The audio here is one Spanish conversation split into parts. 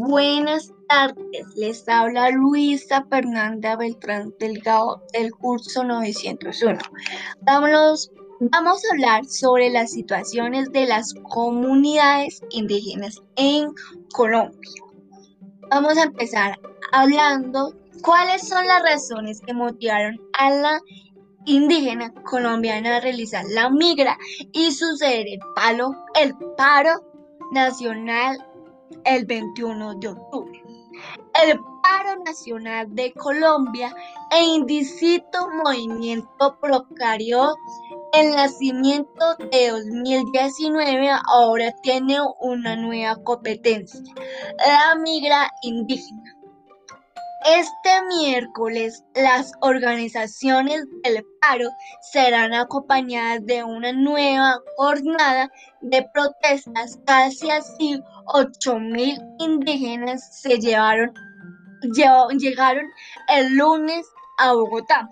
Buenas tardes, les habla Luisa Fernanda Beltrán Delgado del curso 901. Vamos, a hablar sobre las situaciones de las comunidades indígenas en Colombia. Vamos a empezar hablando cuáles son las razones que motivaron a la indígena colombiana a realizar la migra y suceder el, palo, el paro nacional el 21 de octubre. El paro nacional de Colombia e indicito movimiento procarió el nacimiento de 2019 ahora tiene una nueva competencia, la migra indígena. Este miércoles las organizaciones del paro serán acompañadas de una nueva jornada de protestas. Casi así 8.000 indígenas se llevaron, llegaron el lunes a Bogotá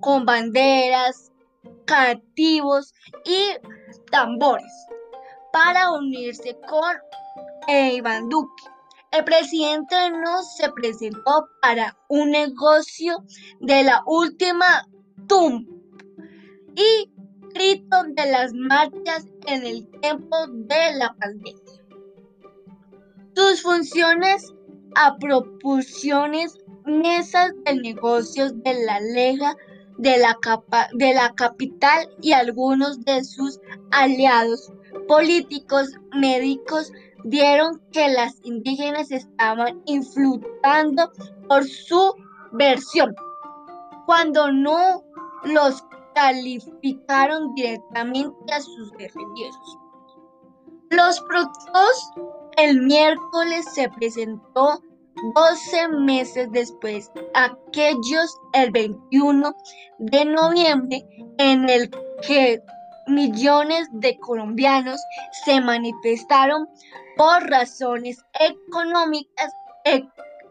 con banderas, cativos y tambores para unirse con Iván Duque el presidente no se presentó para un negocio de la última TUM y grito de las marchas en el tiempo de la pandemia. Sus funciones a propulsiones mesas de negocios de la Lega de la, de la capital y algunos de sus aliados políticos, médicos, dieron que las indígenas estaban influtando por su versión, cuando no los calificaron directamente a sus guerrilleros. Los productos el miércoles se presentó 12 meses después, aquellos el 21 de noviembre, en el que millones de colombianos se manifestaron por razones económicas, e,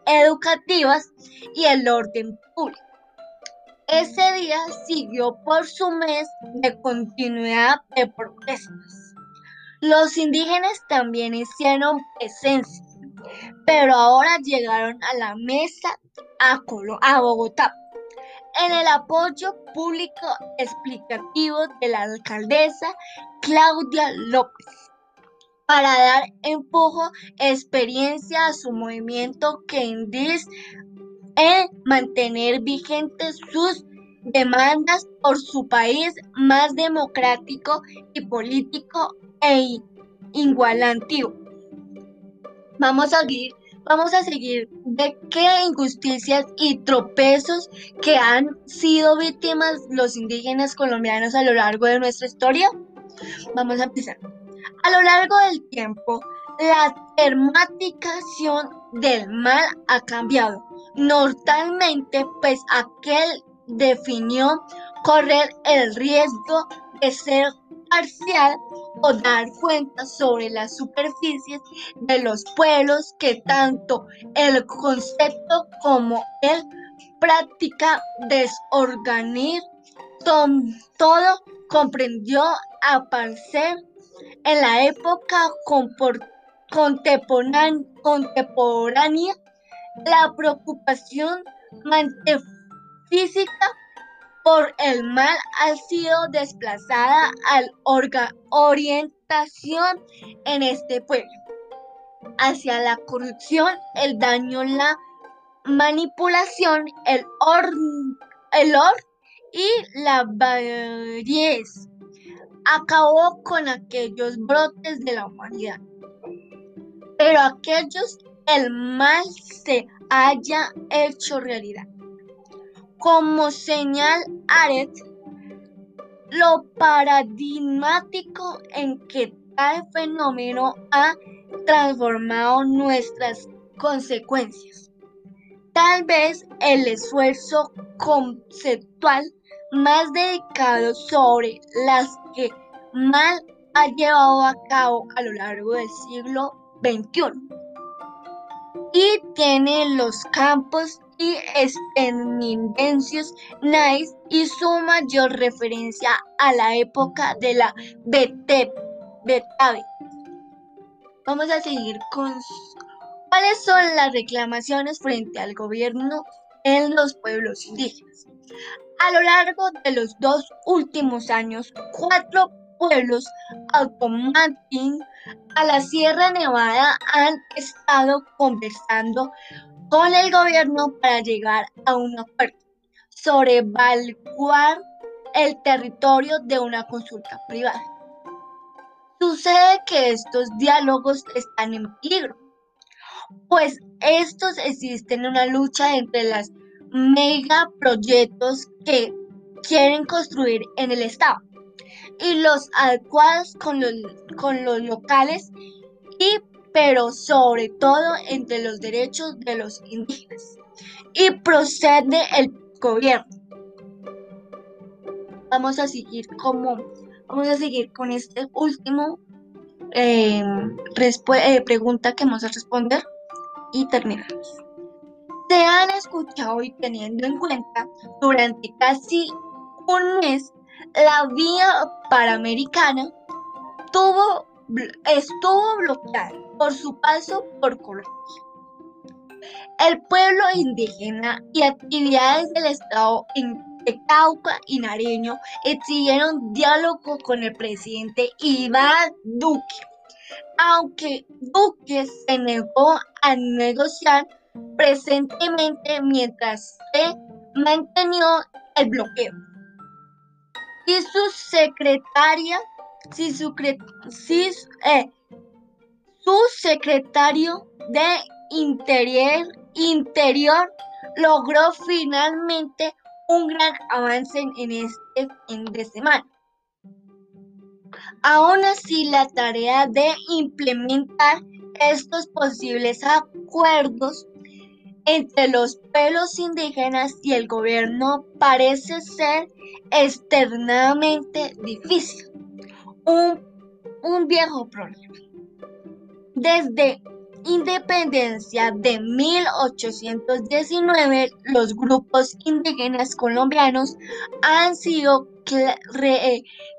educativas y el orden público. Ese día siguió por su mes de continuidad de protestas. Los indígenas también hicieron presencia, pero ahora llegaron a la mesa a, a Bogotá en el apoyo público explicativo de la alcaldesa Claudia López para dar empujo, experiencia a su movimiento que indica en mantener vigentes sus demandas por su país más democrático y político e igualativo. Vamos a seguir vamos a seguir de qué injusticias y tropezos que han sido víctimas los indígenas colombianos a lo largo de nuestra historia. Vamos a empezar. A lo largo del tiempo, la termaticación del mal ha cambiado. Normalmente, pues aquel definió correr el riesgo de ser parcial o dar cuenta sobre las superficies de los pueblos que tanto el concepto como el práctica desorganizar todo comprendió aparecer en la época contemporánea. La preocupación física por el mal ha sido desplazada al orientación en este pueblo hacia la corrupción, el daño, la manipulación, el or y la variez. Acabó con aquellos brotes de la humanidad. Pero aquellos el mal se haya hecho realidad. Como señal Aret, lo paradigmático en que tal fenómeno ha transformado nuestras consecuencias. Tal vez el esfuerzo conceptual más dedicado sobre las que mal ha llevado a cabo a lo largo del siglo XXI y tiene los campos y experimentancios nice y su mayor referencia a la época de la Betave. Vamos a seguir con ¿Cuáles son las reclamaciones frente al gobierno en los pueblos indígenas? A lo largo de los dos últimos años, cuatro pueblos automáticos a la Sierra Nevada han estado conversando con el gobierno para llegar a un acuerdo sobre evaluar el territorio de una consulta privada. Sucede que estos diálogos están en peligro, pues estos existen en una lucha entre los megaproyectos que quieren construir en el Estado y los adecuados con los, con los locales y pero sobre todo entre los derechos de los indígenas. Y procede el gobierno. Vamos a seguir como vamos a seguir con este último eh, eh, pregunta que vamos a responder y terminamos. Se han escuchado y teniendo en cuenta durante casi un mes la vía panamericana tuvo, estuvo bloqueada por su paso por Colombia. El pueblo indígena y actividades del Estado de Cauca y Nariño exigieron diálogo con el presidente Iván Duque, aunque Duque se negó a negociar presentemente mientras se mantenió el bloqueo. Y su secretaria, si su, si, eh, su secretario de Interior, Interior logró finalmente un gran avance en este fin de semana. Aún así, la tarea de implementar estos posibles acuerdos entre los pueblos indígenas y el gobierno parece ser externamente difícil. Un, un viejo problema. Desde independencia de 1819, los grupos indígenas colombianos han sido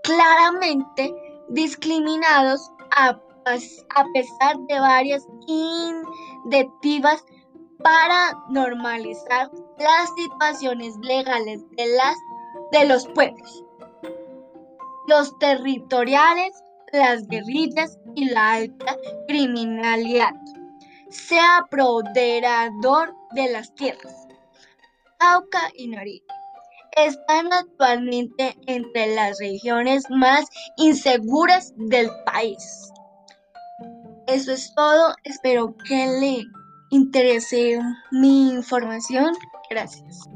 claramente discriminados a, pesar de varias iniciativas para normalizar las situaciones legales de, las, de los pueblos. Los territoriales las guerrillas y la alta criminalidad. Sea apoderador de las tierras. Cauca y Nariño están actualmente entre las regiones más inseguras del país. Eso es todo. Espero que le interese mi información. Gracias.